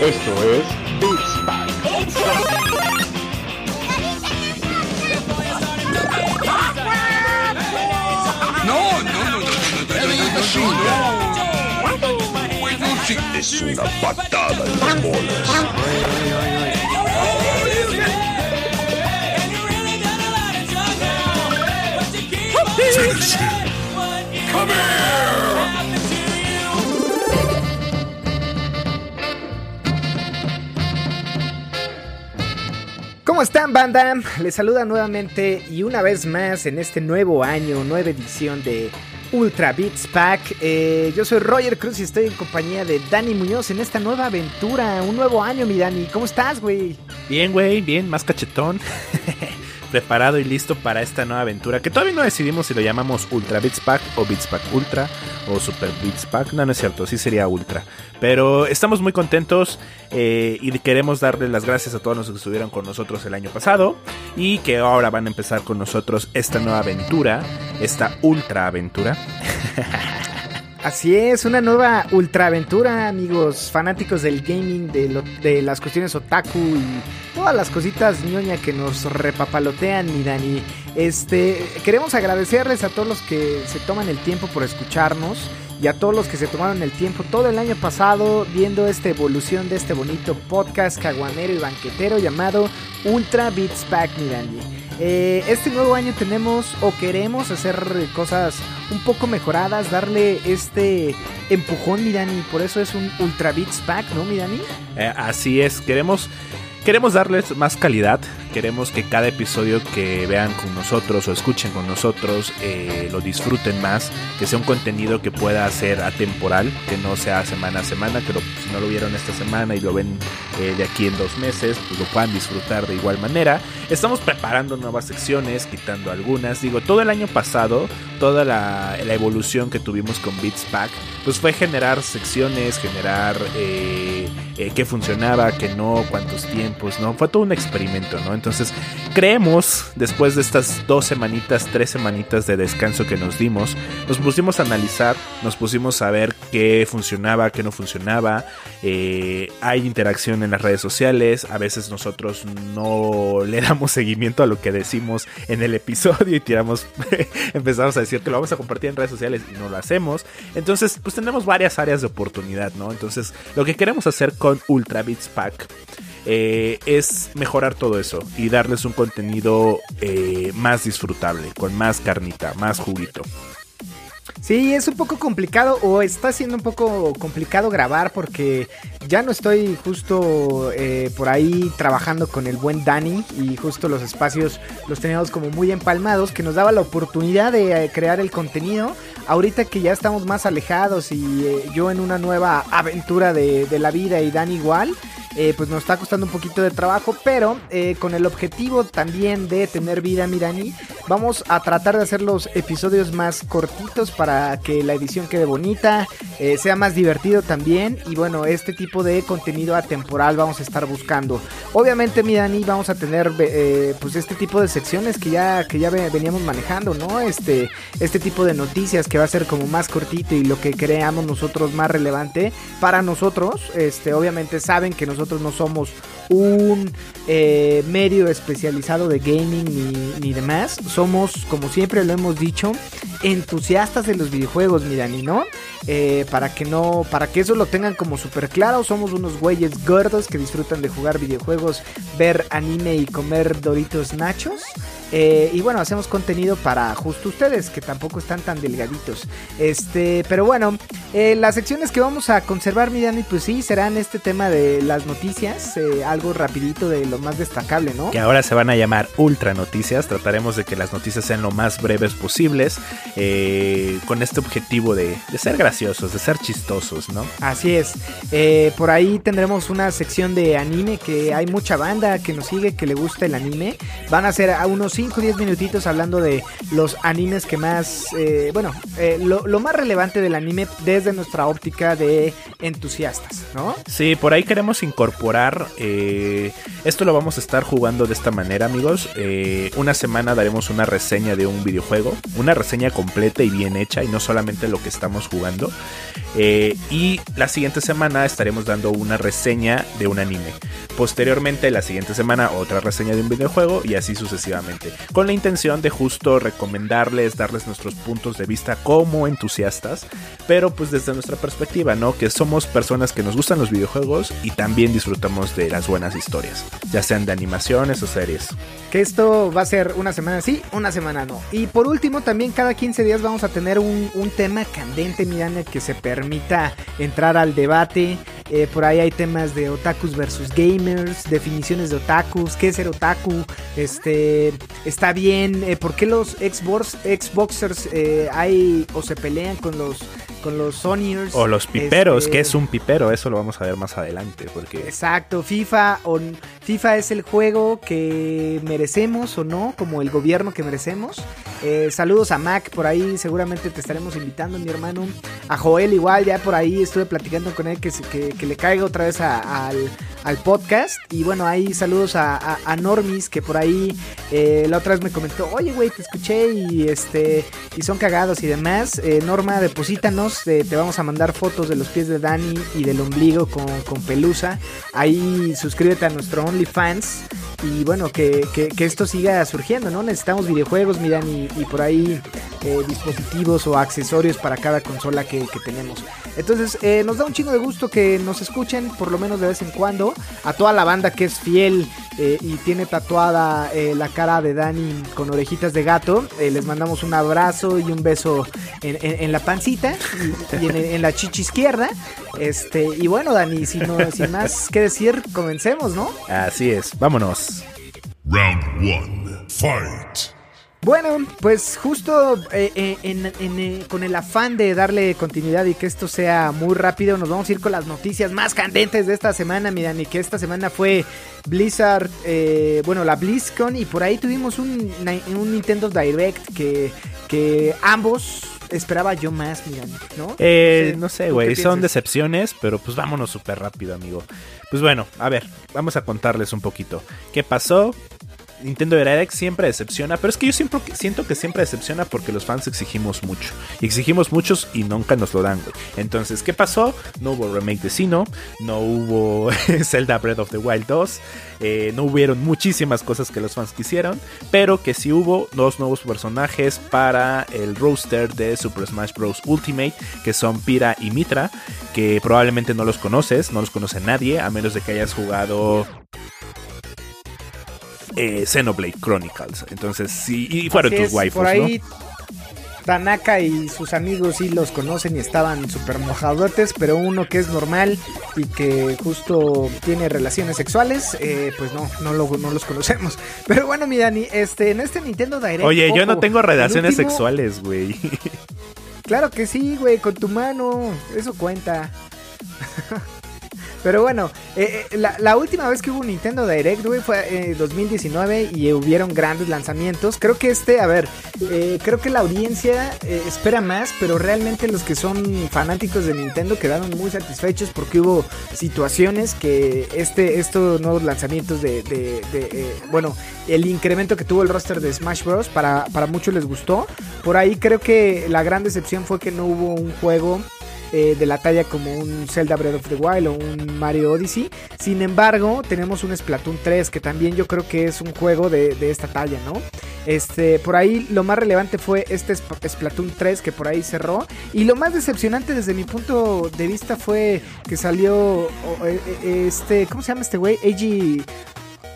Esto es Beats Pack. No, no, no, no, no, no, no, no, Es una patada en las bolas. Come here! ¿Cómo están, banda? Les saluda nuevamente y una vez más en este nuevo año, nueva edición de Ultra Beats Pack. Eh, yo soy Roger Cruz y estoy en compañía de Dani Muñoz en esta nueva aventura, un nuevo año, mi Dani. ¿Cómo estás, güey? Bien, güey, bien, más cachetón. Preparado y listo para esta nueva aventura que todavía no decidimos si lo llamamos Ultra Beats Pack o Beats Pack Ultra o Super Beats Pack. No, no es cierto, sí sería Ultra. Pero estamos muy contentos eh, y queremos darle las gracias a todos los que estuvieron con nosotros el año pasado y que ahora van a empezar con nosotros esta nueva aventura, esta Ultra aventura. Así es, una nueva ultra aventura, amigos fanáticos del gaming, de, de las cuestiones otaku y todas las cositas ñoña que nos repapalotean, mi Dani. Este, queremos agradecerles a todos los que se toman el tiempo por escucharnos y a todos los que se tomaron el tiempo todo el año pasado viendo esta evolución de este bonito podcast caguanero y banquetero llamado Ultra Beats Pack, mi Dani. Eh, este nuevo año tenemos o queremos hacer cosas un poco mejoradas, darle este empujón, mi Dani. Por eso es un Ultra Beats Pack, ¿no, mi Dani? Eh, así es, queremos, queremos darles más calidad, queremos que cada episodio que vean con nosotros o escuchen con nosotros eh, lo disfruten más, que sea un contenido que pueda ser atemporal, que no sea semana a semana, que lo- si no lo vieron esta semana y lo ven eh, de aquí en dos meses, pues lo puedan disfrutar de igual manera. Estamos preparando nuevas secciones, quitando algunas. Digo, todo el año pasado, toda la, evolución que tuvimos con Beats Pack, pues fue generar secciones, generar eh, eh, qué funcionaba, qué no, cuántos tiempos, ¿no? Fue todo un experimento, ¿no? Entonces, creemos, después de estas dos semanitas, tres semanitas de descanso que nos dimos, nos pusimos a analizar, nos pusimos a ver qué funcionaba, qué no funcionaba. eh, hay interacción en las redes sociales, a veces nosotros no le damos seguimiento a lo que decimos en el episodio y tiramos, empezamos a decir que lo vamos a compartir en redes sociales y no lo hacemos. Entonces, pues tenemos varias áreas de oportunidad, ¿no? Entonces, lo que queremos hacer con Ultra Beats Pack eh, es mejorar todo eso y darles un contenido eh, más disfrutable, con más carnita, más juguito. Sí, es un poco complicado o está siendo un poco complicado grabar porque ya no estoy justo eh, por ahí trabajando con el buen Dani y justo los espacios los teníamos como muy empalmados que nos daba la oportunidad de crear el contenido. Ahorita que ya estamos más alejados y eh, yo en una nueva aventura de, de la vida y Dani igual, eh, pues nos está costando un poquito de trabajo, pero eh, con el objetivo también de tener vida, Mirani, vamos a tratar de hacer los episodios más cortitos para que la edición quede bonita, sea más divertido también y bueno, este tipo de contenido atemporal vamos a estar buscando. Obviamente, Mirani, vamos a tener pues este tipo de secciones que ya que ya ve- veníamos manejando, ¿no? Este este tipo de noticias que va a ser como más cortito y lo que creamos nosotros más relevante para nosotros. Este, obviamente saben que nosotros no somos un eh, medio especializado de gaming ni, ni demás. Somos, como siempre lo hemos dicho, entusiastas de los videojuegos, mi Dani, ¿no? Eh, para que no, para que eso lo tengan como súper claro, somos unos güeyes gordos que disfrutan de jugar videojuegos, ver anime y comer doritos nachos. Eh, y bueno, hacemos contenido para justo ustedes, que tampoco están tan delgaditos. Este, pero bueno, eh, las secciones que vamos a conservar, mi Dani, pues sí, serán este tema de las noticias, eh, algo rapidito de lo más destacable, ¿no? Que ahora se van a llamar Ultra Noticias. Trataremos de que las noticias sean lo más breves posibles. con este objetivo de, de ser graciosos, de ser chistosos, ¿no? Así es. Por ahí tendremos una sección de anime que hay mucha banda que nos sigue, que le gusta el anime. Van a ser a unos 5 o 10 minutitos hablando de los animes que más, eh, bueno, eh, lo, lo más relevante del anime desde nuestra óptica de entusiastas, ¿no? Sí, por ahí queremos incorporar. eh, esto lo vamos a estar jugando de esta manera, amigos. Una semana daremos una reseña de un videojuego, una reseña completa y bien hecha, y no solamente lo que estamos jugando. Y la siguiente semana estaremos dando una reseña de un anime. Posteriormente, la siguiente semana, otra reseña de un videojuego y así sucesivamente. Con la intención de justo recomendarles, darles nuestros puntos de vista como entusiastas, pero pues desde nuestra perspectiva, ¿no? Que somos personas que nos gustan los videojuegos y también disfrutamos de las buenas historias, ya sean de animaciones o series. Que esto va a ser una semana sí, una semana no. Y por último, también cada 15 días vamos a tener un, tema candente, miran, el que se permita entrar al debate. Eh, por ahí hay temas de otakus versus gamers, definiciones de otakus, qué es ser otaku, este, está bien, eh, por qué los Xbox, Xboxers eh, hay o se pelean con los con los Sonyers. O los piperos, Este, que es un pipero, eso lo vamos a ver más adelante, porque Exacto, FIFA o FIFA es el juego que merecemos o no, como el gobierno que merecemos. Eh, saludos a Mac, por ahí seguramente te estaremos invitando, mi hermano. A Joel igual, ya por ahí estuve platicando con él que, que, que le caiga otra vez a- al, al podcast. Y bueno, ahí saludos a, Normis, que por ahí eh, la otra vez me comentó, oye güey, te escuché y este y son cagados y demás. Eh, Norma, deposítanos, eh, te vamos a mandar fotos de los pies de Dani y del ombligo con, con pelusa. Ahí suscríbete a nuestro OnlyFans. Y bueno, que, que- esto siga surgiendo, ¿no? Necesitamos videojuegos, miran, y, por ahí eh, dispositivos o accesorios para cada consola que, que tenemos. Entonces, eh, nos da un chingo de gusto que nos escuchen, por lo menos de vez en cuando. A toda la banda que es fiel eh, y tiene tatuada eh, la cara de Dani con orejitas de gato, eh, les mandamos un abrazo y un beso en, la pancita y, en, la chichi izquierda. Este, y bueno, Dani, sin, no- sin más que decir, comencemos, ¿no? así es, vámonos. Round one. Fight. Bueno, pues justo eh, eh, en- en, eh, con el afán de darle continuidad y que esto sea muy rápido, nos vamos a ir con las noticias más candentes de esta semana, miran, y que esta semana fue Blizzard, eh, bueno, la BlizzCon, y por ahí tuvimos un, un Nintendo Direct que, que ambos esperaba yo más, miran, ¿no? Eh, no sé, ¿tú güey, son decepciones, pero pues vámonos súper rápido, amigo. Pues bueno, a ver, vamos a contarles un poquito. ¿Qué pasó? Nintendo Direct siempre decepciona, pero es que yo siempre siento que siempre decepciona porque los fans exigimos mucho. Y exigimos muchos y nunca nos lo dan, güey. Entonces, ¿qué pasó? No hubo remake de Sino, no hubo Zelda Breath of the Wild 2, eh, no hubieron muchísimas cosas que los fans quisieron, pero que sí hubo dos nuevos personajes para el roster de Super Smash Bros. Ultimate, que son Pira y Mitra, que probablemente no los conoces, no los conoce nadie, a menos de que hayas jugado eh, Xenoblade Chronicles. Entonces, sí, y fueron Así tus es, waifus, Por ¿no? ahí Tanaka y sus amigos sí los conocen y estaban súper mojadotes, pero uno que es normal y que justo tiene relaciones sexuales, eh, pues no, no, lo- no los conocemos. Pero bueno, mi Dani, este, en este Nintendo Direct... Oye, yo no tengo el relaciones último- sexuales, güey. Claro que sí, güey, con tu mano, eso cuenta. Pero bueno, eh, eh, la, última vez que hubo un Nintendo Direct, güey, fue en 2019 y eh, hubieron grandes lanzamientos. Creo que este, a ver, eh, creo que la audiencia eh, espera más, pero realmente los que son fanáticos de Nintendo quedaron muy satisfechos porque hubo situaciones que este, estos nuevos lanzamientos de, de- eh, bueno, el incremento que tuvo el roster de Smash Bros. Para, para muchos les gustó. Por ahí creo que la gran decepción fue que no hubo un juego eh, de la talla como un Zelda Breath of the Wild o un Mario Odyssey. Sin embargo, tenemos un Splatoon 3 que también yo creo que es un juego de, de esta talla, ¿no? Este, por ahí lo más relevante fue este Sp- Splatoon 3 que por ahí cerró. Y lo más decepcionante desde mi punto de vista fue que salió eh, eh, este, ¿cómo se llama este güey? Eiji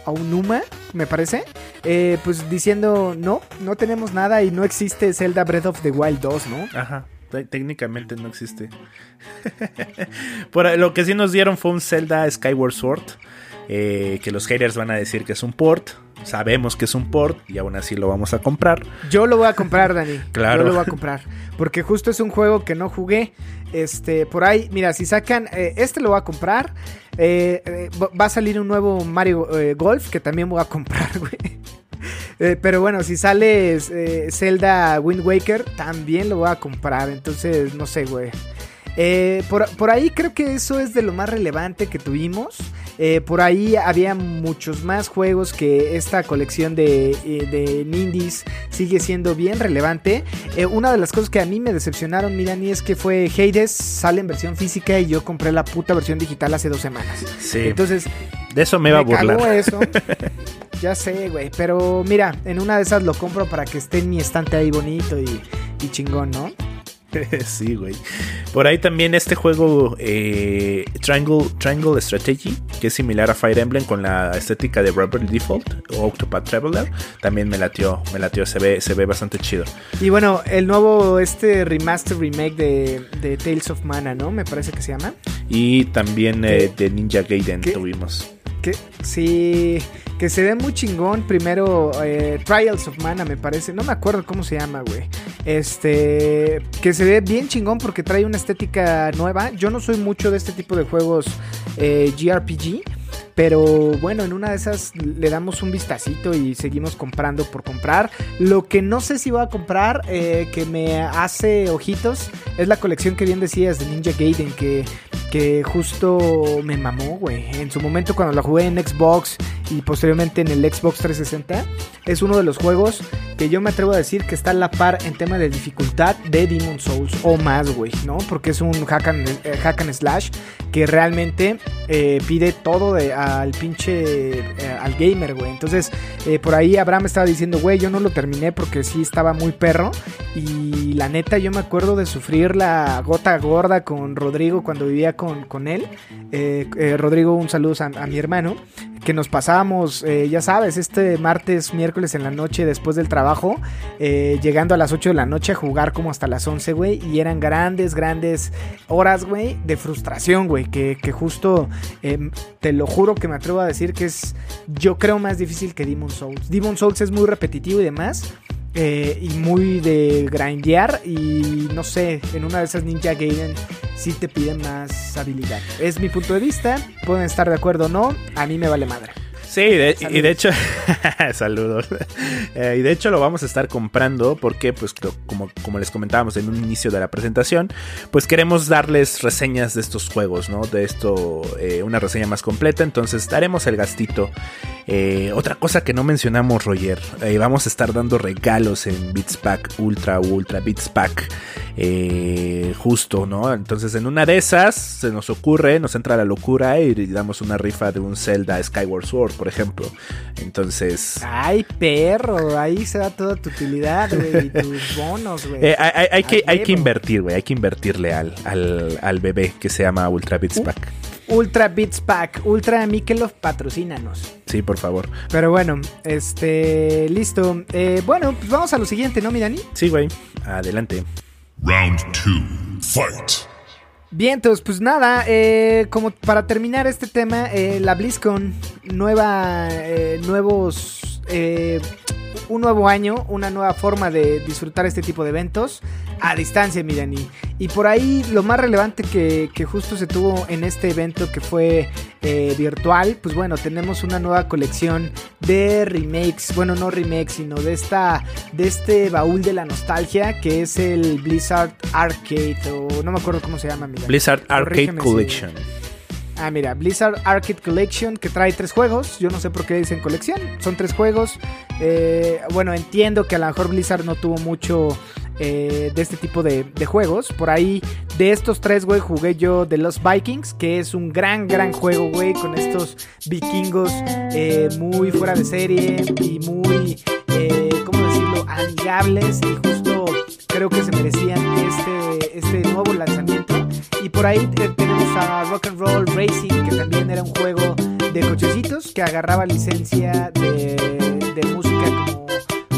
Aonuma, me parece. Eh, pues diciendo, no, no tenemos nada y no existe Zelda Breath of the Wild 2, ¿no? Ajá. Te- Técnicamente no existe. Por lo que sí nos dieron fue un Zelda Skyward Sword. eh, que los haters van a decir que es un port. Sabemos que es un port y aún así lo vamos a comprar. Yo lo voy a comprar, Dani. Claro. Yo lo voy a comprar. Porque justo es un juego que no jugué. Este, por ahí, mira, si sacan. eh, este lo voy a comprar. Eh, va- a salir un nuevo Mario Golf que también voy a comprar, güey. Eh, pero bueno, si sale eh, Zelda Wind Waker, también lo voy a comprar. Entonces, no sé, güey. Eh, por, por ahí creo que eso es de lo más relevante que tuvimos. Eh, por ahí había muchos más juegos que esta colección de, eh, de Nindies sigue siendo bien relevante. Eh, una de las cosas que a mí me decepcionaron, mira, ni es que fue Hades, sale en versión física y yo compré la puta versión digital hace dos semanas. Sí. Entonces, de eso me iba a burlar. cagó eso. ya sé, güey. Pero mira, en una de esas lo compro para que esté en mi estante ahí bonito y, y chingón, ¿no? sí, güey. Por ahí también este juego eh, Triangle, Triangle Strategy, que es similar a Fire Emblem con la estética de Robert Default o Octopath Traveler, también me latió, me latió, se ve, se ve bastante chido. Y bueno, el nuevo, este remaster remake de, de Tales of Mana, ¿no? Me parece que se llama. Y también eh, de Ninja Gaiden ¿Qué? tuvimos. Que sí, que se ve muy chingón. Primero, eh, Trials of Mana, me parece. No me acuerdo cómo se llama, güey. Este, que se ve bien chingón porque trae una estética nueva. Yo no soy mucho de este tipo de juegos eh, GRPG. Pero bueno, en una de esas le damos un vistacito y seguimos comprando por comprar. Lo que no sé si voy a comprar, eh, que me hace ojitos, es la colección que bien decías de Ninja Gaiden, que, que justo me mamó, güey. En su momento cuando la jugué en Xbox y posteriormente en el Xbox 360, es uno de los juegos que yo me atrevo a decir que está a la par en tema de dificultad de Demon Souls o más, güey, ¿no? Porque es un hack and, eh, slash que realmente eh, pide todo al pinche eh, al gamer, güey. Entonces, por ahí Abraham estaba diciendo, güey, yo no lo terminé porque sí estaba muy perro. Y la neta, yo me acuerdo de sufrir la gota gorda con Rodrigo cuando vivía con, con él. Eh, eh, Rodrigo, un saludo a, mi hermano que nos pasábamos, eh, ya sabes, este martes, miércoles en la noche después del trabajo, llegando a las 8 de la noche a jugar como hasta las 11, güey, y eran grandes, grandes horas, güey, de frustración, güey, que, que justo, eh, te lo juro que me atrevo a decir que es, yo creo, más difícil que Demon Souls. Demon Souls es muy repetitivo y demás. Eh, y muy de grindear y no sé, en una de esas Ninja Gaiden sí te piden más habilidad. Es mi punto de vista, pueden estar de acuerdo o no, a mí me vale madre. Sí, de- y de hecho, saludos. Eh, y de hecho lo vamos a estar comprando porque, pues, como, como les comentábamos en un inicio de la presentación, pues queremos darles reseñas de estos juegos, ¿no? De esto, eh, una reseña más completa. Entonces, daremos el gastito. Eh, otra cosa que no mencionamos, Roger, vamos a estar dando regalos en Beats Pack Ultra o Ultra Beats Pack. eh, justo, ¿no? Entonces, en una de esas se nos ocurre, nos entra la locura y damos una rifa de un Zelda Skyward Sword, por ejemplo. Entonces, Ay, perro, ahí se da toda tu utilidad, güey, y tus bonos, güey. eh, hay, hay- hay que, hay que invertir, güey. Hay que invertirle al, al, al bebé que se llama Ultra Beats. Pack. Ultra Beats Pack, Ultra Mikelov, patrocínanos. Sí, por favor. Pero bueno, este, listo. Eh, bueno, pues vamos a lo siguiente, ¿no, mi Dani? Sí, güey. Adelante. Round two. Fight. Bien, entonces, pues nada, eh, como para terminar este tema, eh, la BlizzCon, nueva, eh, nuevos, eh, un nuevo año, una nueva forma de disfrutar este tipo de eventos a distancia, mi Dani. Y por ahí lo más relevante que, que justo se tuvo en este evento que fue eh, virtual, pues bueno, tenemos una nueva colección de remakes, bueno, no remakes, sino de esta, de este baúl de la nostalgia que es el Blizzard Arcade o no me acuerdo cómo se llama. Blizzard Arcade Corrígeme si- Collection. Ah, mira, Blizzard Arcade Collection que trae tres juegos. Yo no sé por qué dicen colección. Son tres juegos. Eh, bueno, entiendo que a lo mejor Blizzard no tuvo mucho eh, de este tipo de, juegos. Por ahí, de estos tres, güey, jugué yo The Lost Vikings, que es un gran, gran juego, güey, con estos vikingos eh, muy fuera de serie y muy, eh, ¿cómo decirlo?, amigables. Y justo creo que se merecían este, este nuevo lanzamiento. Y por ahí eh, tenemos a Rock and Roll Racing, que también era un juego de cochecitos que agarraba licencia de, de música como,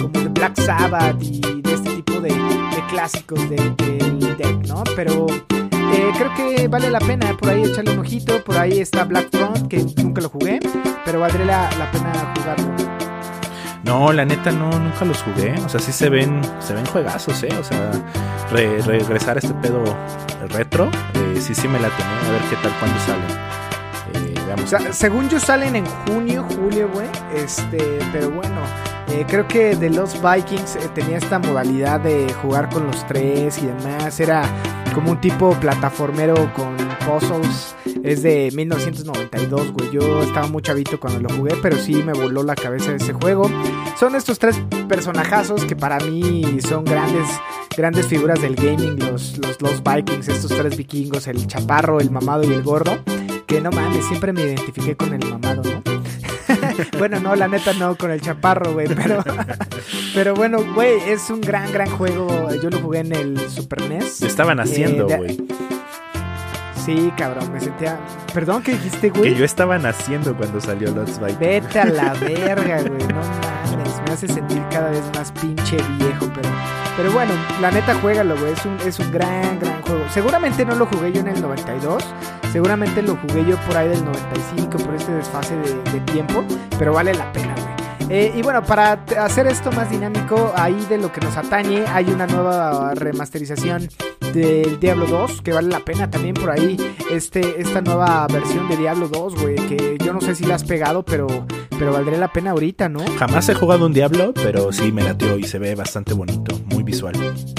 como de Black Sabbath y de este tipo de, de clásicos de- del deck, ¿no? Pero eh, creo que vale la pena por ahí echarle un ojito. Por ahí está Black Throne, que nunca lo jugué, pero valdría la, la pena jugarlo. No, la neta no, nunca los jugué. O sea, sí se ven, se ven juegazos, eh. O sea, re- regresar a este pedo retro, eh, sí, sí me la tenía. A ver qué tal cuando salen. Eh, según yo salen en junio, julio, güey. Este, pero bueno, eh, creo que de los Vikings eh, tenía esta modalidad de jugar con los tres y demás. Era como un tipo plataformero con puzzles. Es de 1992, güey. Yo estaba muy chavito cuando lo jugué, pero sí me voló la cabeza ese juego. Son estos tres personajazos que para mí son grandes, grandes figuras del gaming. Los, los, los Vikings, estos tres vikingos, el chaparro, el mamado y el gordo. Que no mames, siempre me identifiqué con el mamado, ¿no? bueno, no, la neta no, con el chaparro, güey, pero, pero bueno, güey, es un gran, gran juego. Yo lo jugué en el Super NES. Estaban haciendo, Eh, güey. Sí, cabrón, me sentía. Perdón, ¿qué dijiste, güey? que yo estaba naciendo cuando salió Lots Vikings. Vete a la verga, güey. No mames. Me hace sentir cada vez más pinche viejo, pero. Pero bueno, la neta, juégalo, güey. Es un, es un gran, gran juego. Seguramente no lo jugué yo en el 92. Seguramente lo jugué yo por ahí del 95, por este desfase de, de tiempo. Pero vale la pena, güey. Eh, y bueno, para hacer esto más dinámico, ahí de lo que nos atañe, hay una nueva remasterización del Diablo 2, que vale la pena también por ahí, este, esta nueva versión de Diablo 2, güey, que yo no sé si la has pegado, pero, pero valdría la pena ahorita, ¿no? Jamás he jugado un Diablo, pero sí me latió y se ve bastante bonito, muy visual.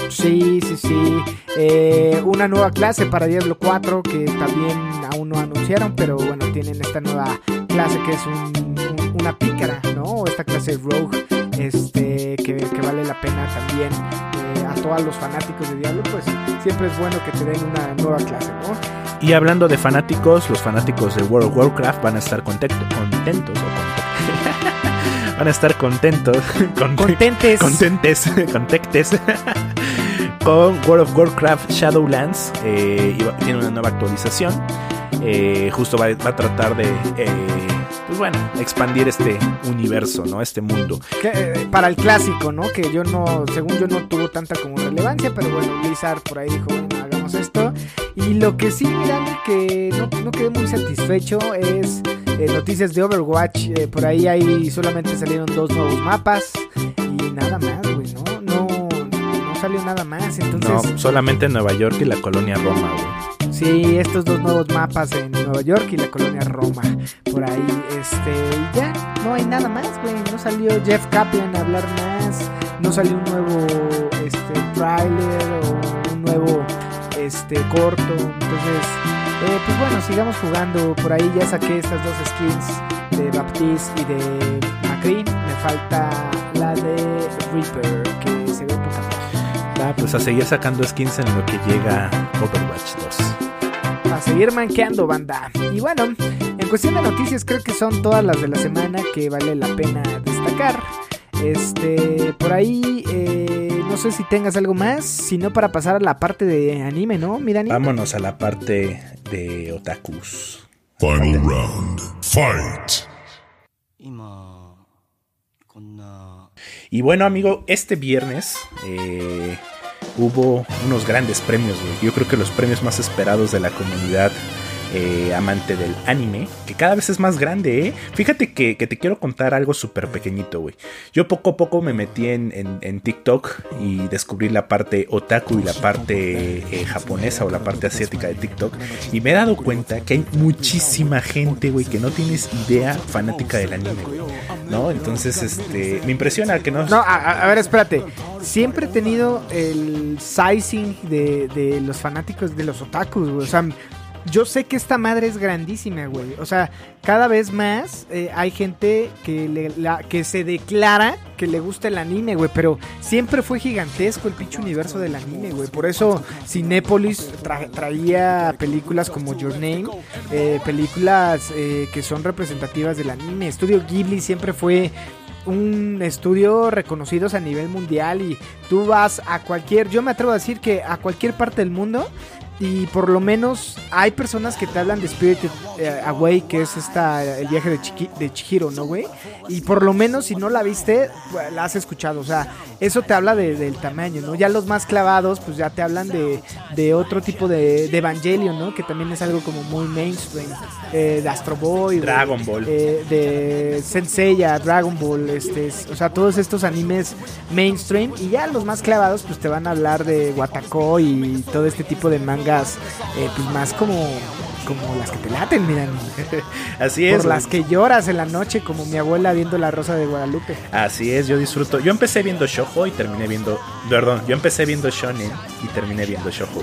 Sí, sí, sí. Eh, una nueva clase para Diablo 4 que también aún no anunciaron, pero bueno, tienen esta nueva clase que es un- pícara, ¿no? O Esta clase Rogue, este, que, que vale la pena también. eh, a todos los fanáticos de Diablo, pues siempre es bueno que te den una nueva clase, ¿no? Y hablando de fanáticos, los fanáticos de World of Warcraft van a estar contento- contentos o contentos. van a estar contentos con- Contentes. contentes, contentes con World of Warcraft Shadowlands. eh, y va- tiene una nueva actualización. Eh, justo va, va a tratar de, eh, pues bueno, expandir este universo, ¿no? Este mundo. Que, eh, para el clásico, ¿no? Que yo no, según yo no tuvo tanta como relevancia, pero bueno, Blizzard por ahí dijo, bueno, hagamos esto. Y lo que sí, miran, que no, no quedé muy satisfecho es eh, noticias de Overwatch. eh, por ahí hay solamente salieron dos nuevos mapas y nada más, güey, ¿no? No, no salió nada más. Entonces, No, solamente en Nueva York y la colonia Roma, güey. Sí, estos dos nuevos mapas en Nueva York y la colonia Roma. Por ahí, este, ya, no hay nada más, güey. No salió Jeff Kaplan a hablar más. No salió un nuevo, este, trailer o un nuevo, este, corto. Entonces, eh, pues bueno, sigamos jugando. Por ahí ya saqué estas dos skins de Baptiste y de McCree. Me falta la de Reaper, que se ve poca. Ah, pues a seguir sacando skins en lo que llega Overwatch 2 a seguir manqueando, banda. Y bueno, en cuestión de noticias, creo que son todas las de la semana que vale la pena destacar. Este, por ahí, eh, no sé si tengas algo más, sino para pasar a la parte de anime, ¿no? Mira. Vámonos a la parte de otakus. Final round, fight. Y bueno, amigo, este viernes eh, hubo unos grandes premios, güey. Yo creo que los premios más esperados de la comunidad eh, amante del anime, que cada vez es más grande, ¿eh? Fíjate que, que te quiero contar algo súper pequeñito, güey. Yo poco a poco me metí en, en- TikTok y descubrí la parte otaku y la parte eh, japonesa o la parte asiática de TikTok. Y me he dado cuenta que hay muchísima gente, güey, que no tienes idea fanática del anime, güey. ¿No? Entonces, este, me impresiona que no... No, a ver, espérate. Siempre he tenido el sizing de, de los fanáticos de los otakus, güey. O sea, yo sé que esta madre es grandísima, güey. O sea, cada vez más eh, hay gente que, le- la- que se declara que le gusta el anime, güey. Pero siempre fue gigantesco el pinche universo del anime, güey. Por eso Cinépolis tra- traía películas como Your Name, eh, películas eh, que son representativas del anime. Estudio Ghibli siempre fue un estudio reconocidos a nivel mundial y tú vas a cualquier, yo me atrevo a decir que a cualquier parte del mundo y por lo menos hay personas que te hablan de Spirited eh, Away, que es esta el viaje de, Chiqui- de Chihiro, ¿no, güey? Y por lo menos si no la viste, pues, la has escuchado, o sea, eso te habla de- del tamaño, ¿no? Ya los más clavados, pues ya te hablan de, de otro tipo de, de Evangelion, ¿no? Que también es algo como muy mainstream, eh, de Astro Boy, Dragon Ball. eh, de Senseiya, Dragon Ball, este, es- o sea, todos estos animes mainstream y ya los más clavados pues te van a hablar de Watako y todo este tipo de eh, pues más como como las que te laten, miran, Así es. por las que lloras en la noche como mi abuela viendo La Rosa de Guadalupe. Así es, yo disfruto. Yo empecé viendo Shoujo y terminé viendo. Perdón, yo empecé viendo Shonen y terminé viendo Shoujo.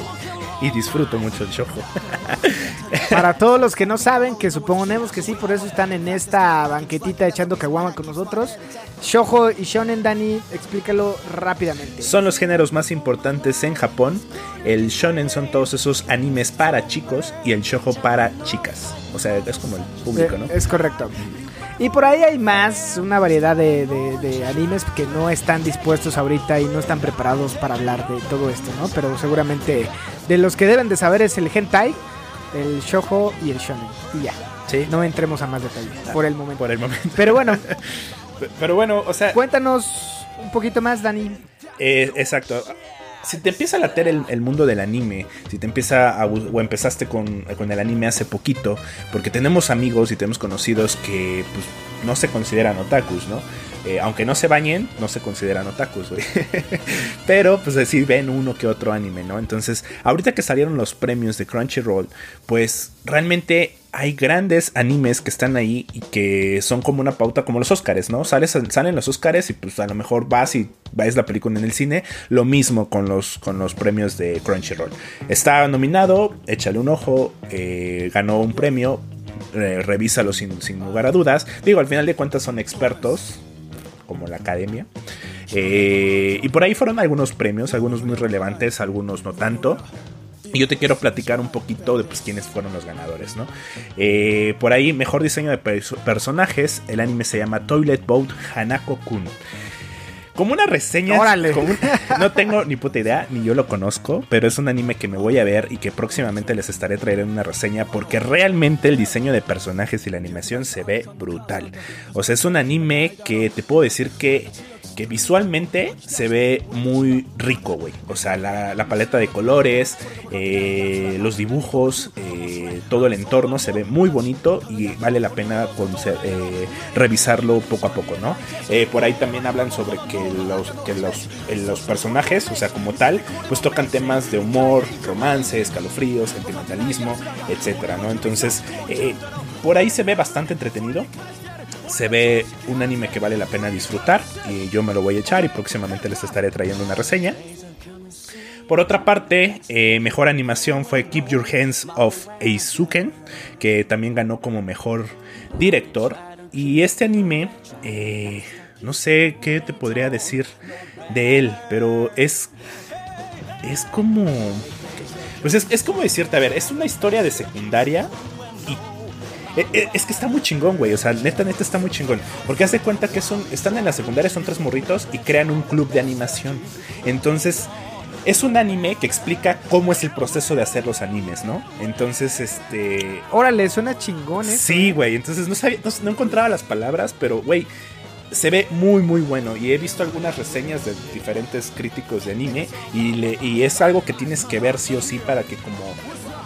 y disfruto mucho el shojo. Para todos los que no saben, que suponemos que sí, por eso están en esta banquetita echando caguama con nosotros. Shojo y Shonen, Dani, explícalo rápidamente. Son los géneros más importantes en Japón. El shonen son todos esos animes para chicos y el shojo para chicas. O sea, es como el público, ¿no? Eh, Es correcto. Y por ahí hay más, una variedad de, de- de animes que no están dispuestos ahorita y no están preparados para hablar de todo esto, ¿no? Pero seguramente de los que deben de saber es el hentai, el shojo y el shonen. Y ya, Sí, no entremos a más detalle por el momento. por el momento. Pero bueno, Pero bueno, o sea, cuéntanos un poquito más, Dani. Eh, exacto. Si te empieza a later el, el mundo del anime, si te empieza a, o empezaste con, con el anime hace poquito, porque tenemos amigos y tenemos conocidos que pues, no se consideran otakus, ¿no? Eh, aunque no se bañen, no se consideran otakus, güey. Pero pues sí ven uno que otro anime, ¿no? Entonces, ahorita que salieron los premios de Crunchyroll, pues realmente hay grandes animes que están ahí y que son como una pauta como los Oscars, ¿no? Salen los Oscars y pues a lo mejor vas y ves la película en el cine. Lo mismo con los, con los premios de Crunchyroll. Está nominado, échale un ojo, eh, ganó un premio, eh, revísalo sin, sin lugar a dudas. Digo, al final de cuentas son expertos, como la academia. Eh, y por ahí fueron algunos premios, algunos muy relevantes, algunos no tanto. Y yo te quiero platicar un poquito de pues, quiénes fueron los ganadores, ¿no? Eh, por ahí, mejor diseño de perso- personajes, el anime se llama Toilet Boat Hanako-kun. Como una reseña. Órale. como un- no tengo ni puta idea, ni yo lo conozco, pero es un anime que me voy a ver y que próximamente les estaré trayendo una reseña porque realmente el diseño de personajes y la animación se ve brutal. O sea, es un anime que te puedo decir que, que visualmente se ve muy rico, güey. O sea, la, la paleta de colores, eh, los dibujos, eh, todo el entorno se ve muy bonito y vale la pena conse- eh, revisarlo poco a poco, ¿no? Eh, por ahí también hablan sobre que los, que los, los personajes, o sea, como tal, pues tocan temas de humor, romance, escalofríos, sentimentalismo, etcétera, ¿no? Entonces, por ahí se ve bastante entretenido. Se ve un anime que vale la pena disfrutar y yo me lo voy a echar y próximamente les estaré trayendo una reseña. Por otra parte, eh, mejor animación fue Keep Your Hands Off Eisuken, que también ganó como mejor director. Y este anime, eh, no sé qué te podría decir de él, pero es, es como... Pues es, es como decirte, a ver, es una historia de secundaria es que está muy chingón, güey. O sea, neta, neta está muy chingón. Porque hace cuenta que son, están en la secundaria, son tres morritos y crean un club de animación. Entonces, es un anime que explica cómo es el proceso de hacer los animes, ¿no? Entonces, este. Órale, suena chingón, ¿eh? Sí, güey. Entonces no sabía, no, no encontraba las palabras, pero, güey. Se ve muy muy bueno y he visto algunas reseñas de diferentes críticos de anime y, le- y es algo que tienes que ver sí o sí para que como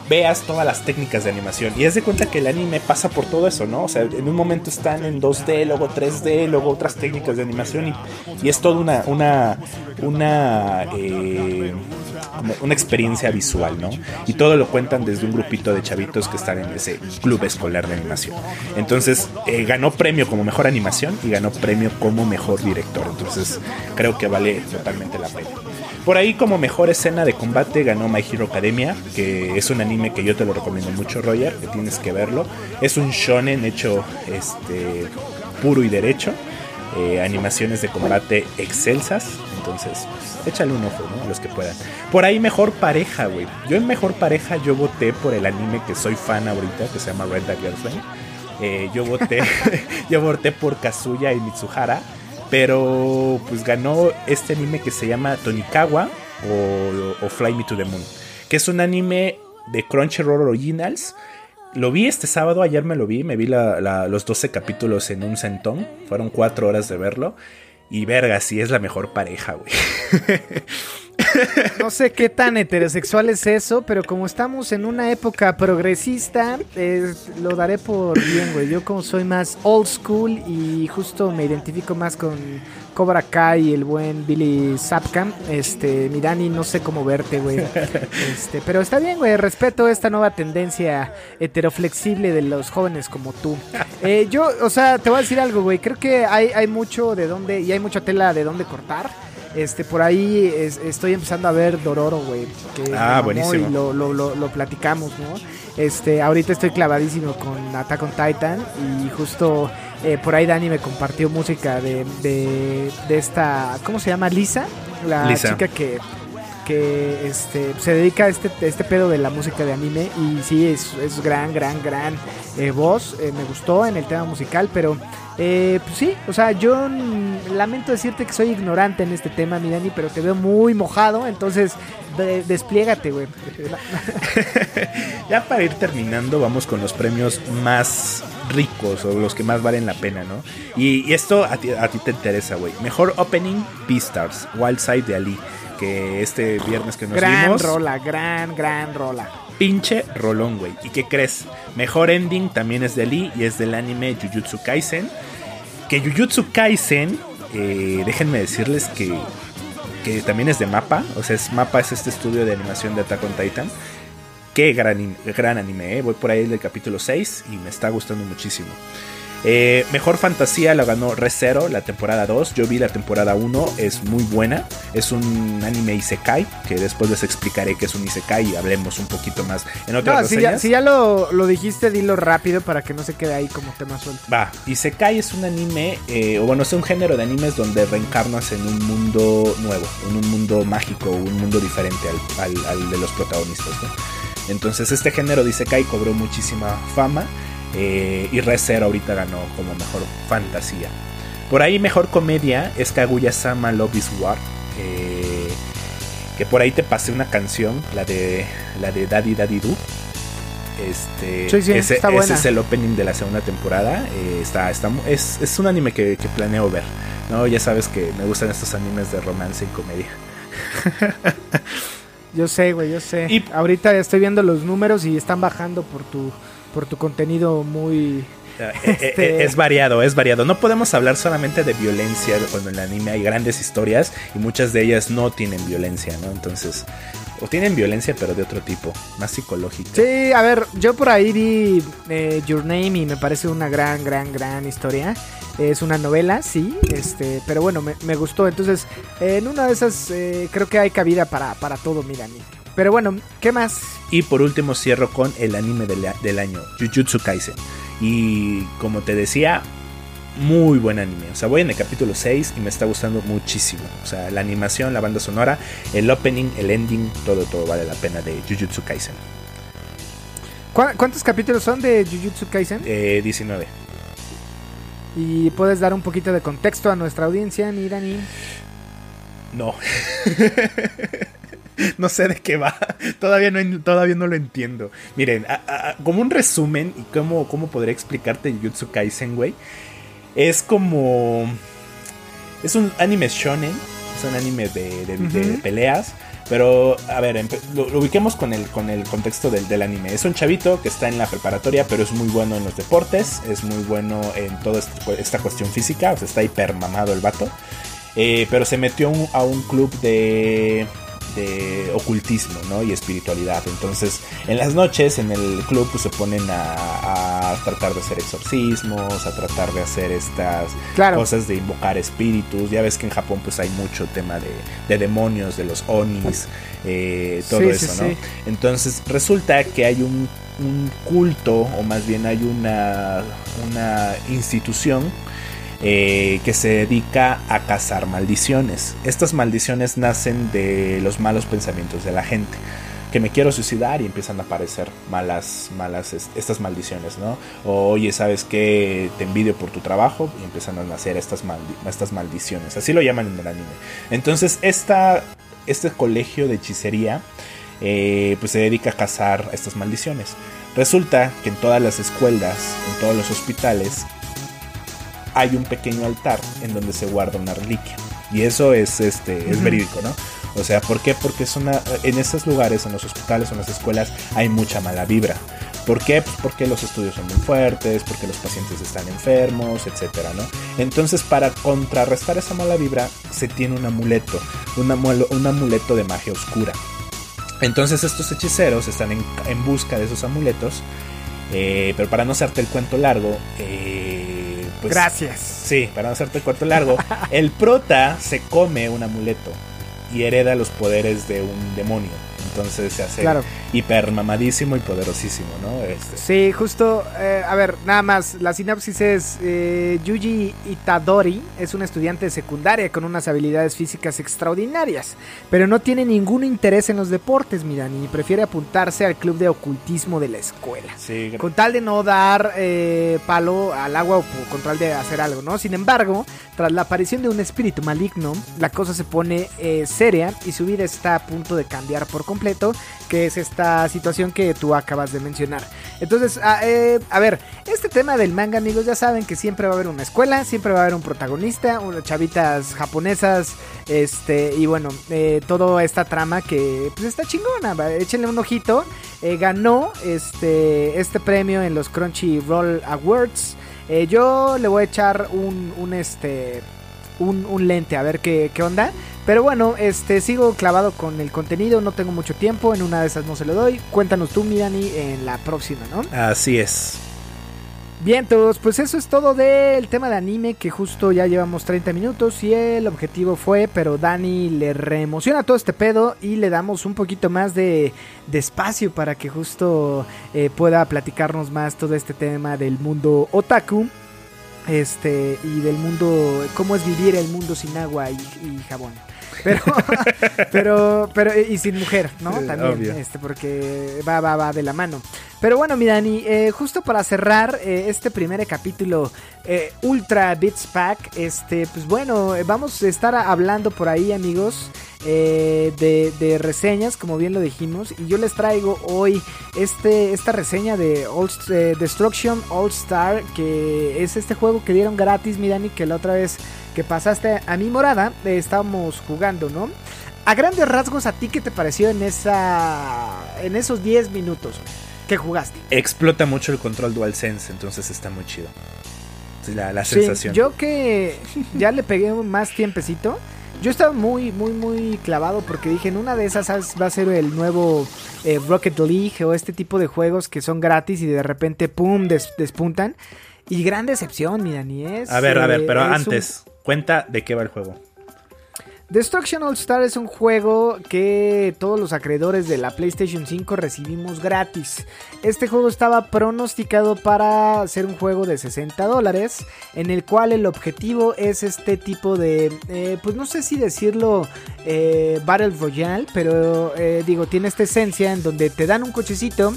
veas todas las técnicas de animación. Y es de cuenta que el anime pasa por todo eso, ¿no? O sea, en un momento están en 2D, luego 3D, luego otras técnicas de animación y, es toda una, una, una, eh, una experiencia visual, ¿no? Y todo lo cuentan desde un grupito de chavitos que están en ese club escolar de animación. Entonces, eh, ganó premio como mejor animación y ganó premio como mejor director. Entonces, creo que vale totalmente la pena. Por ahí como mejor escena de combate ganó My Hero Academia, que es un anime que yo te lo recomiendo mucho, Roger, que tienes que verlo. Es un shonen hecho este puro y derecho. eh, animaciones de combate excelsas. Entonces, pues, échale un ojo, ¿no? Los que puedan. Por ahí mejor pareja, güey. Yo en mejor pareja yo voté por el anime que soy fan ahorita, que se llama Red Dead Girlfriend. Eh, yo voté, yo voté por Kazuya y Mitsuhara. Pero pues ganó este anime que se llama Tonikawa o, Fly Me to the Moon. Que es un anime de Crunchyroll Originals. Lo vi este sábado, ayer me lo vi, me vi los 12 capítulos en un centón. Fueron 4 horas de verlo. Y verga, sí es la mejor pareja, güey. No sé qué tan heterosexual es eso, pero como estamos en una época progresista, eh, lo daré por bien, güey. Yo como soy más old school y justo me identifico más con Cobra Kai y el buen Billy Zapka, este, mi Dani, no sé cómo verte, güey. Este, pero está bien, güey, respeto esta nueva tendencia heteroflexible de los jóvenes como tú. Eh, yo, o sea, te voy a decir algo, güey, creo que hay, hay mucho de dónde, y hay mucha tela de dónde cortar. Este, por ahí es- estoy empezando a ver Dororo, güey. Ah, buenísimo. Y lo, lo, lo, lo platicamos, ¿no? Este, ahorita estoy clavadísimo con Attack on Titan y justo eh, por ahí Dani me compartió música de, de, de esta, ¿cómo se llama? Lisa, la Lisa. chica que que este se dedica a este, este pedo de la música de anime y sí es, es gran gran gran eh, voz eh, me gustó en el tema musical pero eh, pues sí o sea yo lamento decirte que soy ignorante en este tema mi Dani pero te veo muy mojado entonces de- despliégate güey Ya para ir terminando, vamos con los premios más ricos o los que más valen la pena, ¿no? Y, y esto a ti, a ti te interesa, güey. Mejor opening, Beastars, Wild Side de Ali. Que este viernes que nos gran vimos, rola gran gran rola pinche rolón, güey. ¿Y qué crees? Mejor ending también es de Ali y es del anime Jujutsu Kaisen. Que Jujutsu Kaisen, eh, déjenme decirles que, que también es de Mapa. O sea, es Mapa es este estudio de animación de Attack on Titan. Qué gran, gran anime, eh. voy por ahí del capítulo 6 y me está gustando muchísimo. Eh, mejor fantasía la ganó ReZero, la temporada 2. Yo vi la temporada 1, es muy buena. Es un anime Isekai, que después les explicaré que es un Isekai y hablemos un poquito más en otras no, si ya, reseñas. si ya lo, lo dijiste dilo rápido para que no se quede ahí como tema suelto Va, Isekai es un anime, eh, o bueno, es un género de animes donde reencarnas en un mundo nuevo, en un mundo mágico, un mundo diferente al, al- al de los protagonistas, ¿no? Entonces este género de Isekai cobró muchísima fama eh, y ReZero ahorita ganó como mejor fantasía. Por ahí mejor comedia es Kaguya-sama Love is War. eh, que por ahí te pasé una canción, la de la de Daddy Daddy Do. Este, Sí, sí, ese, está ese buena. es el opening de la segunda temporada. eh, está, está, es, es un anime que, que planeo ver. ¿no? Ya sabes que me gustan estos animes de romance y comedia. Yo sé, güey, yo sé. Y- Ahorita estoy viendo los números y están bajando por tu por tu contenido muy Eh, eh, Este- eh, Es variado, es variado. No podemos hablar solamente de violencia cuando en el anime hay grandes historias y muchas de ellas no tienen violencia, ¿no? Entonces, o tienen violencia pero de otro tipo, más psicológica. Sí, a ver, yo por ahí vi eh, Your Name y me parece una gran, gran, gran historia. Es una novela, sí, este, pero bueno, me, me gustó. Entonces, eh, en una de esas eh, creo que hay cabida para, para todo, mira. Pero bueno, ¿qué más? Y por último cierro con el anime del, del año, Jujutsu Kaisen. Y como te decía, muy buen anime. O sea, voy en el capítulo 6 y me está gustando muchísimo. O sea, la animación, la banda sonora, el opening, el ending, todo, todo vale la pena de Jujutsu Kaisen. ¿Cu- ¿Cuántos capítulos son de Jujutsu Kaisen? Eh, 19. Y puedes dar un poquito de contexto a nuestra audiencia, ni Dani. No. no sé de qué va. Todavía no, todavía no lo entiendo. Miren, a- a- como un resumen y cómo, cómo podría explicarte Jujutsu Kaisen, güey. Es como... Es un anime shonen. Es un anime de, de- peleas. Pero, a ver, lo, lo ubiquemos con el, con el contexto del, del anime. Es un chavito que está en la preparatoria, pero es muy bueno en los deportes. Es muy bueno en toda esta, esta cuestión física. O sea, está hiper mamado el vato. Eh, pero se metió un- a un club de, de ocultismo ¿no? y espiritualidad. Entonces, en las noches en el club pues, se ponen a, a tratar de hacer exorcismos, a tratar de hacer estas Claro. cosas de invocar espíritus. Ya ves que en Japón pues hay mucho tema de, de demonios, de los onis, eh, todo Sí, eso, sí, ¿no? sí. Entonces resulta que hay un, un culto, o más bien hay una, una institución eh, que se dedica a cazar maldiciones. Estas maldiciones nacen de los malos pensamientos de la gente. Que me quiero suicidar y empiezan a aparecer malas, malas es- estas maldiciones, ¿no? O oye, ¿sabes qué? Te envidio por tu trabajo y empiezan a nacer estas, estas maldiciones. Así lo llaman en el anime. Entonces, esta, este colegio de hechicería eh, pues se dedica a cazar estas maldiciones. Resulta que en todas las escuelas, en todos los hospitales, hay un pequeño altar en donde se guarda una reliquia. Y eso es, este, es Ujú. verídico, ¿no? O sea, ¿por qué? Porque es una, en esos lugares, en los hospitales en las escuelas, hay mucha mala vibra. ¿Por qué? Pues porque los estudios son muy fuertes, porque los pacientes están enfermos, etcétera, ¿no? Entonces, para contrarrestar esa mala vibra, se tiene un amuleto, un, amuelo- un amuleto de magia oscura. Entonces, estos hechiceros están en, en busca de esos amuletos, eh, pero para no hacerte el cuento largo, eh, pues Gracias. Sí, para no hacerte corto largo, el prota se come un amuleto y hereda los poderes de un demonio. Entonces se hace Claro. hiper mamadísimo y poderosísimo, ¿no? Este, Sí, justo, eh, a ver, nada más, la sinopsis es, eh, Yuji Itadori es un estudiante de secundaria con unas habilidades físicas extraordinarias, pero no tiene ningún interés en los deportes, mira, ni prefiere apuntarse al club de ocultismo de la escuela. sí, Con tal de no dar eh, palo al agua o con tal de hacer algo, ¿no? Sin embargo, tras la aparición de un espíritu maligno, la cosa se pone seria y su vida está a punto de cambiar por completo, que es esta situación que tú acabas de mencionar. Entonces, a, eh, a ver, este tema del manga, amigos, ya saben que siempre va a haber una escuela, siempre va a haber un protagonista, unas chavitas japonesas, este, y bueno, eh, toda esta trama que pues está chingona, va, échenle un ojito. Eh, ganó este, este premio en los Crunchyroll Awards. Eh, yo le voy a echar un este un, un lente a ver qué, qué onda. Pero bueno, este sigo clavado con el contenido, no tengo mucho tiempo, en una de esas no se lo doy. Cuéntanos tú, Mirani, en la próxima, ¿no? así es. Bien, todos, pues eso es todo del tema de anime, que justo ya llevamos 30 minutos y el objetivo fue, pero Dani le reemociona todo este pedo y le damos un poquito más de, de espacio para que justo eh, pueda platicarnos más todo este tema del mundo otaku. Este, y del mundo, cómo es vivir el mundo sin agua y, y jabón. Pero, pero, pero, y sin mujer, ¿no? También, obvio. este, porque va, va, va de la mano. Pero bueno, mi Dani, eh, justo para cerrar eh, este primer capítulo eh, Ultra Beats Pack, este, pues bueno, eh, vamos a estar hablando por ahí, amigos, eh, de, de reseñas, como bien lo dijimos, y yo les traigo hoy este, esta reseña de All, eh, Destruction All Star, que es este juego que dieron gratis, mi Dani, que la otra vez que pasaste a mi morada, eh, estábamos jugando, ¿no? A grandes rasgos, ¿a ti qué te pareció en esa en esos 10 minutos que jugaste? Explota mucho el control DualSense, entonces está muy chido. La, Sí, sensación. yo que ya le pegué más tiempecito. Yo estaba muy, muy, muy clavado porque dije, en una de esas va a ser el nuevo eh, Rocket League o este tipo de juegos que son gratis y de repente, ¡pum!, des- despuntan. Y gran decepción, mira, ni es... A ver, a ver, eh, pero un- antes, cuenta de qué va el juego. Destruction All Star es un juego que todos los acreedores de la PlayStation 5 recibimos gratis. Este juego estaba pronosticado para ser un juego de 60 dólares, en el cual el objetivo es este tipo de, eh, pues no sé si decirlo eh, Battle Royale, pero eh, digo, tiene esta esencia en donde te dan un cochecito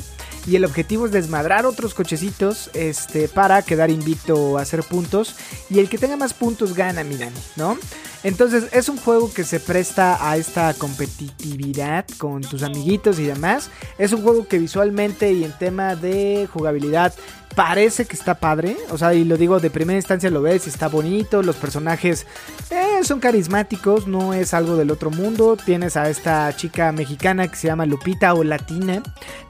y el objetivo es desmadrar otros cochecitos este, para quedar invicto o hacer puntos. Y el que tenga más puntos gana, miran, ¿no? Entonces es un juego que se presta a esta competitividad con tus amiguitos y demás. Es un juego que visualmente y en tema de jugabilidad parece que está padre. O sea, y lo digo de primera instancia lo ves, está bonito. Los personajes eh, son carismáticos, no es algo del otro mundo. Tienes a esta chica mexicana que se llama Lupita o Latina.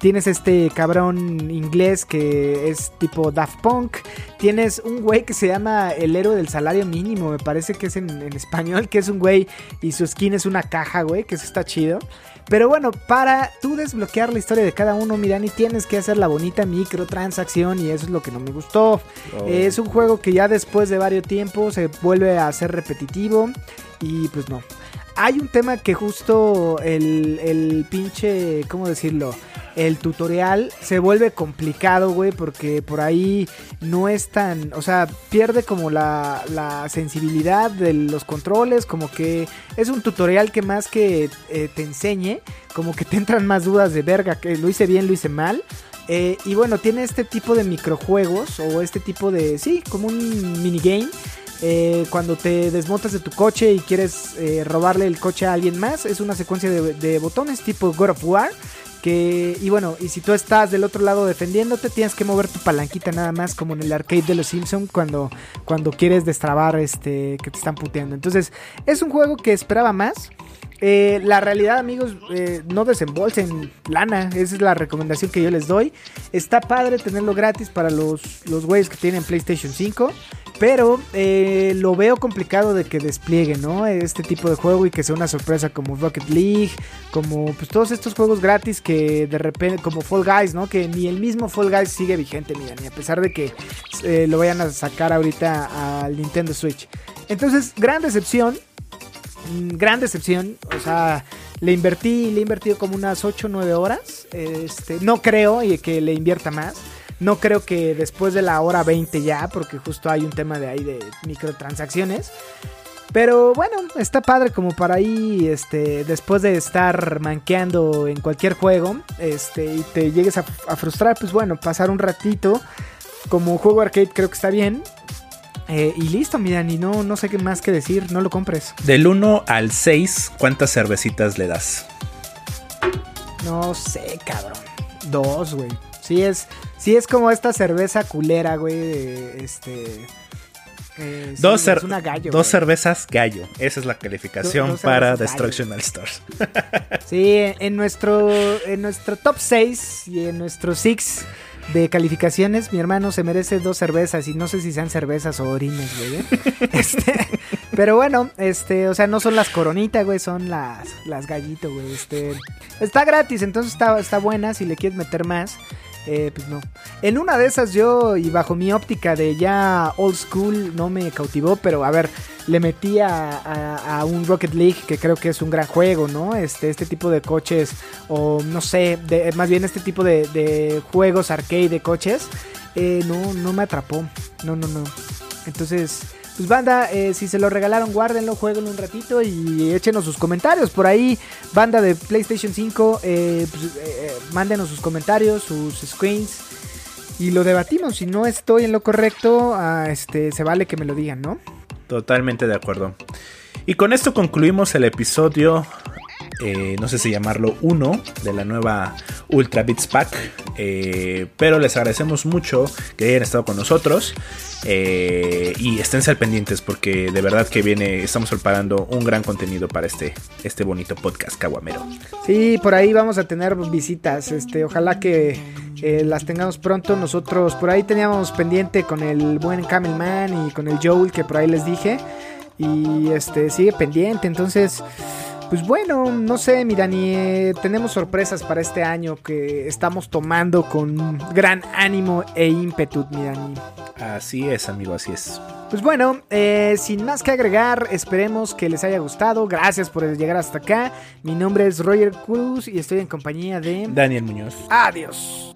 Tienes este cabrón inglés que es tipo Daft Punk. Tienes un güey que se llama el héroe del salario mínimo, me parece que es en, en español, que es un güey y su skin es una caja, güey, que eso está chido. Pero bueno, para tú desbloquear la historia de cada uno, Mirani, tienes que hacer la bonita microtransacción y eso es lo que no me gustó. Oh. Es un juego que ya después de varios tiempos se vuelve a ser repetitivo y pues no. Hay un tema que justo el, el pinche, ¿cómo decirlo? El tutorial se vuelve complicado, güey, porque por ahí no es tan, o sea, pierde como la, la sensibilidad de los controles, como que es un tutorial que más que eh, te enseñe, como que te entran más dudas de verga, que lo hice bien, lo hice mal. Eh, y bueno, tiene este tipo de microjuegos o este tipo de, sí, como un minigame. Eh, cuando te desmontas de tu coche y quieres eh, robarle el coche a alguien más, es una secuencia de, botones tipo God of War. Que, y bueno, y si tú estás del otro lado defendiéndote, tienes que mover tu palanquita nada más, como en el arcade de los Simpsons, cuando, cuando quieres destrabar este que te están puteando. Entonces, es un juego que esperaba más. Eh, la realidad, amigos, no desembolsen lana. Esa es la recomendación que yo les doy. Está padre tenerlo gratis para los, los güeyes que tienen PlayStation 5. Pero eh, lo veo complicado de que despliegue, ¿no? Este tipo de juego y que sea una sorpresa como Rocket League, como pues todos estos juegos gratis que de repente, como Fall Guys, ¿no? Que ni el mismo Fall Guys sigue vigente, mira, ni a pesar de que eh, lo vayan a sacar ahorita al Nintendo Switch. Entonces, gran decepción. mm, Gran decepción. O sea, le invertí, le he invertido como unas 8 o 9 horas. Este, no creo que le invierta más. No creo que después de la hora 20 ya, porque justo hay un tema de ahí de microtransacciones. Pero bueno, está padre como para ahí, este, después de estar manqueando en cualquier juego, este, y te llegues a, a frustrar, pues bueno, pasar un ratito. Como juego arcade creo que está bien. Eh, y listo, miran, y no, no sé qué más que decir, no lo compres. Del 1 al 6, ¿cuántas cervecitas le das? No sé, cabrón. Dos, güey. Sí es, sí es como esta cerveza culera, güey. Este. eh, sí, dos cer- gallo. dos cervezas gallo. Esa es la calificación Do- para cervezas Destruction All Stars. Sí, en nuestro, en nuestro top 6 y en nuestro 6 de calificaciones, mi hermano se merece dos cervezas y no sé si sean cervezas o orines, güey. ¿eh? Este, pero bueno, este, o sea, no son las coronitas, güey, son las, las gallito, güey. Este, está gratis, entonces está, está buena si le quieres meter más. Eh, pues no. En una de esas yo, y bajo mi óptica de ya old school, no me cautivó, pero a ver, le metí a, un Rocket League, que creo que es un gran juego, ¿no? Este, este tipo de coches, o no sé, de- más bien este tipo de, de juegos arcade de coches, eh, no, no me atrapó. No, no, no. Entonces, pues banda, eh, si se lo regalaron, guárdenlo, jueguenlo un ratito y échenos sus comentarios. Por ahí, banda de PlayStation 5, eh, pues, eh, mándenos sus comentarios, sus screens. Y lo debatimos. Si no estoy en lo correcto, ah, este, se vale que me lo digan, ¿no? Totalmente de acuerdo. Y con esto concluimos el episodio, eh, no sé si llamarlo 1 de la nueva Ultra Beats Pack. eh, pero les agradecemos mucho que hayan estado con nosotros. eh, y esténse al pendientes porque de verdad que viene, estamos preparando un gran contenido para este, este bonito podcast caguamero. Sí, por ahí vamos a tener visitas. Este, ojalá que las tengamos pronto. Nosotros por ahí teníamos pendiente con el buen Camelman y con el Joel que por ahí les dije. Y este sigue pendiente. Entonces, pues bueno, no sé, mi Dani, eh, tenemos sorpresas para este año que estamos tomando con gran ánimo e ímpetu, mi Dani. Así es, amigo, así es. Pues bueno, eh, sin más que agregar, esperemos que les haya gustado. Gracias por llegar hasta acá. Mi nombre es Roger Cruz y estoy en compañía de... Daniel Muñoz. Adiós.